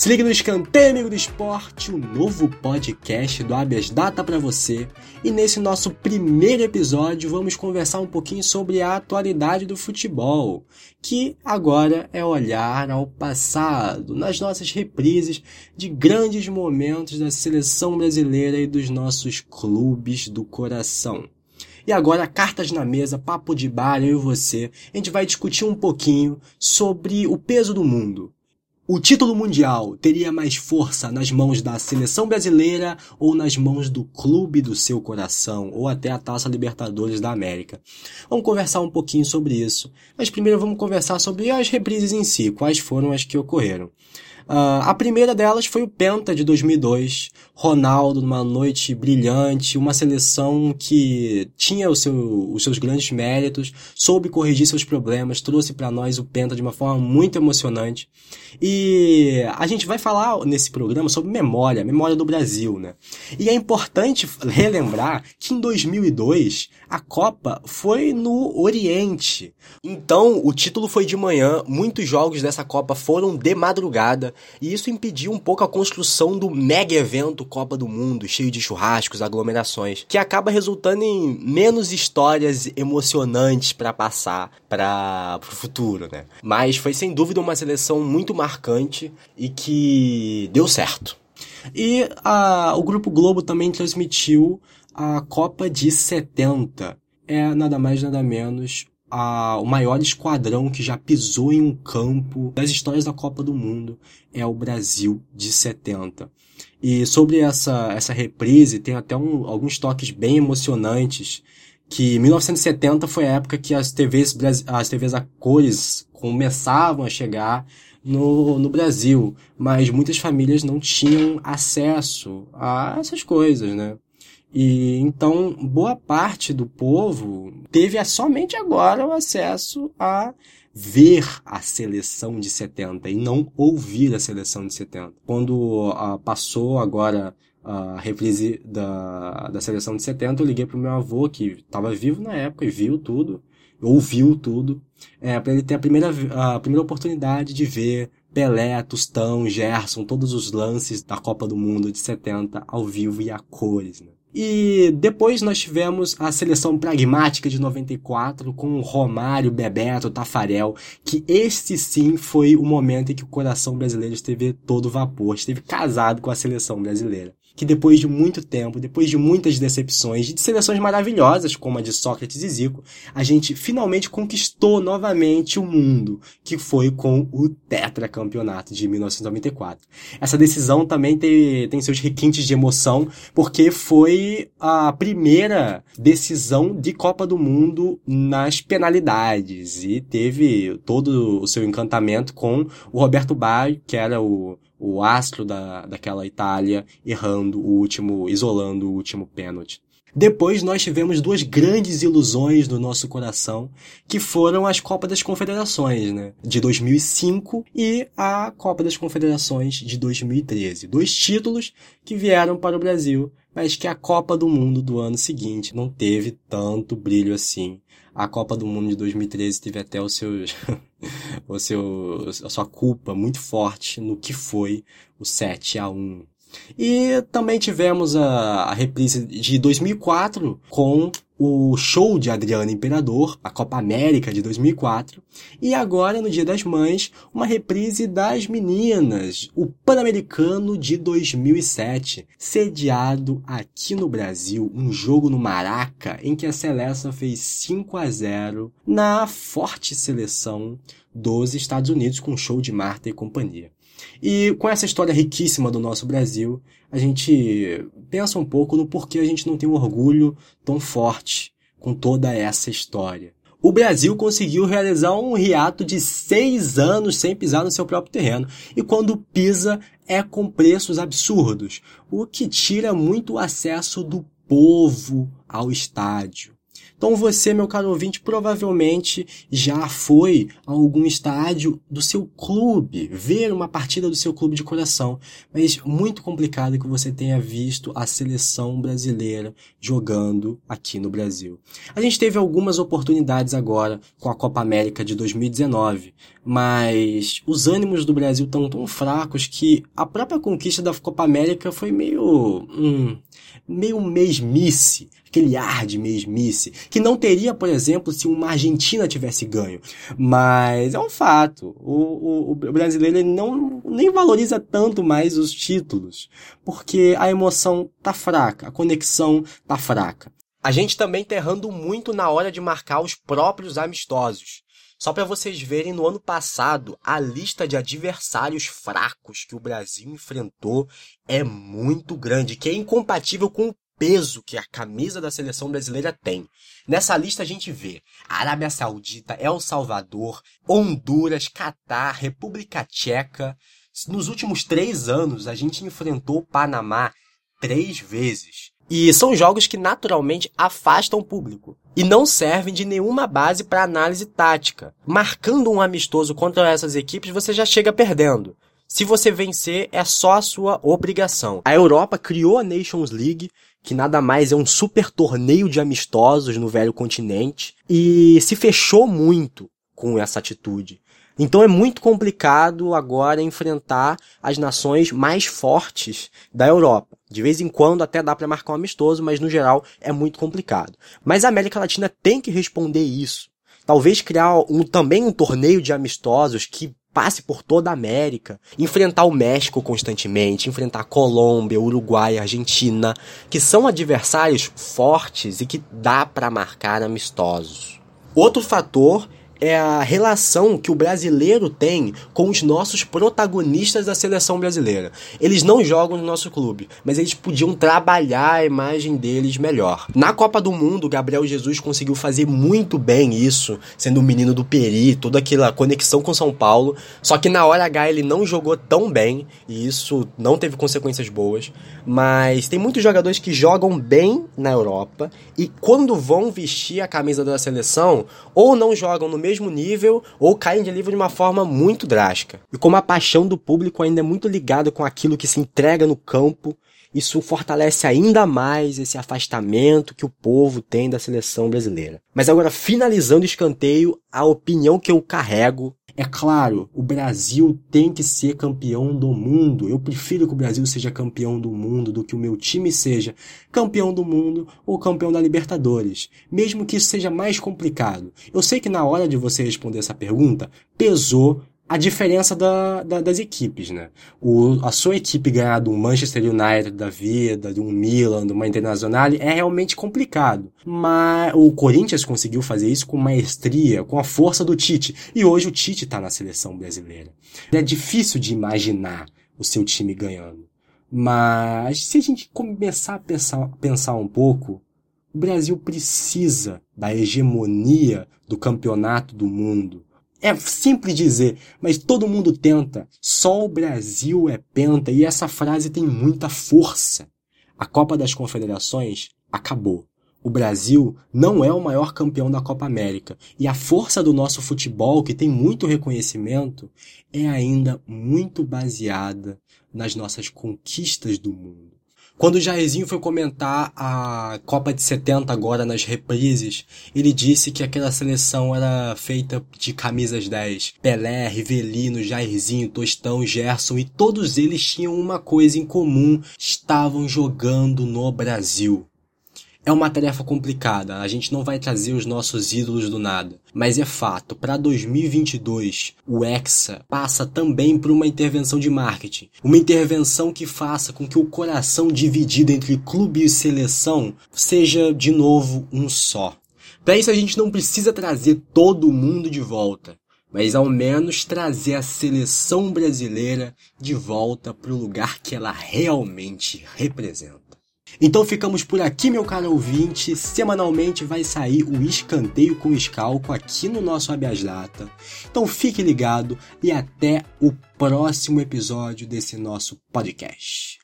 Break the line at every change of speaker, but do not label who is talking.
Se liga no Escanteio Amigo do Esporte, o um novo podcast do Habeas Data para você. E nesse nosso primeiro episódio vamos conversar um pouquinho sobre a atualidade do futebol, que agora é olhar ao passado, nas nossas reprises de grandes momentos da seleção brasileira e dos nossos clubes do coração. E agora, cartas na mesa, papo de bar, eu e você, a gente vai discutir um pouquinho sobre o peso do mundo o título mundial teria mais força nas mãos da seleção brasileira ou nas mãos do clube do seu coração, ou até a Taça Libertadores da América? Vamos conversar um pouquinho sobre isso, mas primeiro vamos conversar sobre as reprises em si, quais foram as que ocorreram. Uh, a primeira delas foi o Penta de 2002, Ronaldo numa noite brilhante, uma seleção que tinha seu, os seus grandes méritos, soube corrigir seus problemas, trouxe para nós o Penta de uma forma muito emocionante. E a gente vai falar nesse programa sobre memória, memória do Brasil, né? E é importante relembrar que em 2002 a Copa foi no Oriente. Então, o título foi de manhã, muitos jogos dessa Copa foram de madrugada, e isso impediu um pouco a construção do mega evento Copa do Mundo, cheio de churrascos, aglomerações, que acaba resultando em menos histórias emocionantes para passar para o futuro, né? Mas foi sem dúvida uma seleção muito marcante e que deu certo. E a, o Grupo Globo também transmitiu a Copa de 70. É nada mais nada menos a, o maior esquadrão que já pisou em um campo das histórias da Copa do Mundo é o Brasil de 70. E sobre essa, essa reprise, tem até um, alguns toques bem emocionantes, que 1970 foi a época que as TVs, as TVs a cores começavam a chegar no, no Brasil, mas muitas famílias não tinham acesso a essas coisas, né? E então boa parte do povo teve somente agora o acesso a ver a seleção de 70 e não ouvir a seleção de 70. Quando uh, passou agora a reprise da, da seleção de 70, eu liguei pro meu avô, que estava vivo na época e viu tudo, ouviu tudo, é, para ele ter a primeira, a primeira oportunidade de ver Pelé, Tostão, Gerson, todos os lances da Copa do Mundo de 70 ao vivo e a cores. Né? E depois nós tivemos a seleção pragmática de 94 com Romário, Bebeto, Tafarel, que este sim foi o momento em que o coração brasileiro esteve todo vapor, esteve casado com a seleção brasileira que depois de muito tempo, depois de muitas decepções, de seleções maravilhosas como a de Sócrates e Zico, a gente finalmente conquistou novamente o mundo, que foi com o tetracampeonato de 1994. Essa decisão também tem, tem seus requintes de emoção, porque foi a primeira decisão de Copa do Mundo nas penalidades e teve todo o seu encantamento com o Roberto Baggio, que era o o astro da, daquela Itália errando o último, isolando o último pênalti. Depois nós tivemos duas grandes ilusões no nosso coração, que foram as Copas das Confederações, né? De 2005 e a Copa das Confederações de 2013. Dois títulos que vieram para o Brasil, mas que a Copa do Mundo do ano seguinte não teve tanto brilho assim. A Copa do Mundo de 2013 teve até os seus o seu, a sua culpa muito forte no que foi o 7 a 1 e também tivemos a, a reprise de 2004 com o show de Adriano Imperador, a Copa América de 2004, e agora, no Dia das Mães, uma reprise das meninas, o Pan-Americano de 2007, sediado aqui no Brasil, um jogo no Maraca, em que a Celeste fez 5 a 0 na forte seleção dos Estados Unidos com o show de Marta e companhia. E com essa história riquíssima do nosso Brasil, a gente pensa um pouco no porquê a gente não tem um orgulho tão forte com toda essa história. O Brasil conseguiu realizar um hiato de seis anos sem pisar no seu próprio terreno. E quando pisa, é com preços absurdos, o que tira muito o acesso do povo ao estádio. Então você, meu caro ouvinte, provavelmente já foi a algum estádio do seu clube, ver uma partida do seu clube de coração, mas muito complicado que você tenha visto a seleção brasileira jogando aqui no Brasil. A gente teve algumas oportunidades agora com a Copa América de 2019, mas os ânimos do Brasil estão tão fracos que a própria conquista da Copa América foi meio, hum, meio mesmice, aquele ar de mesmice, que não teria, por exemplo, se uma Argentina tivesse ganho. Mas é um fato. O, o, o brasileiro não nem valoriza tanto mais os títulos, porque a emoção tá fraca, a conexão tá fraca. A gente também tá errando muito na hora de marcar os próprios amistosos. Só para vocês verem, no ano passado, a lista de adversários fracos que o Brasil enfrentou é muito grande, que é incompatível com o peso que a camisa da seleção brasileira tem. Nessa lista a gente vê Arábia Saudita, El Salvador, Honduras, Catar, República Tcheca. Nos últimos três anos a gente enfrentou o Panamá três vezes. E são jogos que naturalmente afastam o público e não servem de nenhuma base para análise tática. Marcando um amistoso contra essas equipes, você já chega perdendo. Se você vencer, é só a sua obrigação. A Europa criou a Nations League, que nada mais é um super torneio de amistosos no velho continente, e se fechou muito com essa atitude. Então é muito complicado agora enfrentar as nações mais fortes da Europa. De vez em quando até dá para marcar um amistoso, mas no geral é muito complicado. Mas a América Latina tem que responder isso. Talvez criar um, também um torneio de amistosos que passe por toda a América, enfrentar o México constantemente, enfrentar Colômbia, Uruguai, Argentina, que são adversários fortes e que dá para marcar amistosos. Outro fator é a relação que o brasileiro tem com os nossos protagonistas da seleção brasileira. Eles não jogam no nosso clube, mas eles podiam trabalhar a imagem deles melhor. Na Copa do Mundo, Gabriel Jesus conseguiu fazer muito bem isso, sendo o menino do Peri, toda aquela conexão com São Paulo. Só que na hora H ele não jogou tão bem e isso não teve consequências boas. Mas tem muitos jogadores que jogam bem na Europa e quando vão vestir a camisa da seleção, ou não jogam no mesmo nível, ou caem de nível de uma forma muito drástica. E como a paixão do público ainda é muito ligada com aquilo que se entrega no campo, isso fortalece ainda mais esse afastamento que o povo tem da seleção brasileira. Mas agora, finalizando o escanteio, a opinião que eu carrego é claro, o Brasil tem que ser campeão do mundo. Eu prefiro que o Brasil seja campeão do mundo do que o meu time seja campeão do mundo ou campeão da Libertadores, mesmo que isso seja mais complicado. Eu sei que na hora de você responder essa pergunta, pesou a diferença da, da, das equipes, né? O, a sua equipe ganhar de um Manchester United da vida, de um Milan, de uma Internacional, é realmente complicado. Mas o Corinthians conseguiu fazer isso com maestria, com a força do Tite. E hoje o Tite está na seleção brasileira. É difícil de imaginar o seu time ganhando. Mas se a gente começar a pensar, pensar um pouco, o Brasil precisa da hegemonia do campeonato do mundo é simples dizer, mas todo mundo tenta. Só o Brasil é penta e essa frase tem muita força. A Copa das Confederações acabou. O Brasil não é o maior campeão da Copa América e a força do nosso futebol, que tem muito reconhecimento, é ainda muito baseada nas nossas conquistas do mundo. Quando o Jairzinho foi comentar a Copa de 70 agora nas reprises, ele disse que aquela seleção era feita de camisas 10. Pelé, Rivelino, Jairzinho, Tostão, Gerson e todos eles tinham uma coisa em comum, estavam jogando no Brasil. É uma tarefa complicada, a gente não vai trazer os nossos ídolos do nada. Mas é fato, para 2022, o Hexa passa também por uma intervenção de marketing. Uma intervenção que faça com que o coração dividido entre clube e seleção seja de novo um só. Para isso a gente não precisa trazer todo mundo de volta, mas ao menos trazer a seleção brasileira de volta para o lugar que ela realmente representa. Então ficamos por aqui, meu caro ouvinte. Semanalmente vai sair o escanteio com escalco aqui no nosso Habeas Data. Então fique ligado e até o próximo episódio desse nosso podcast.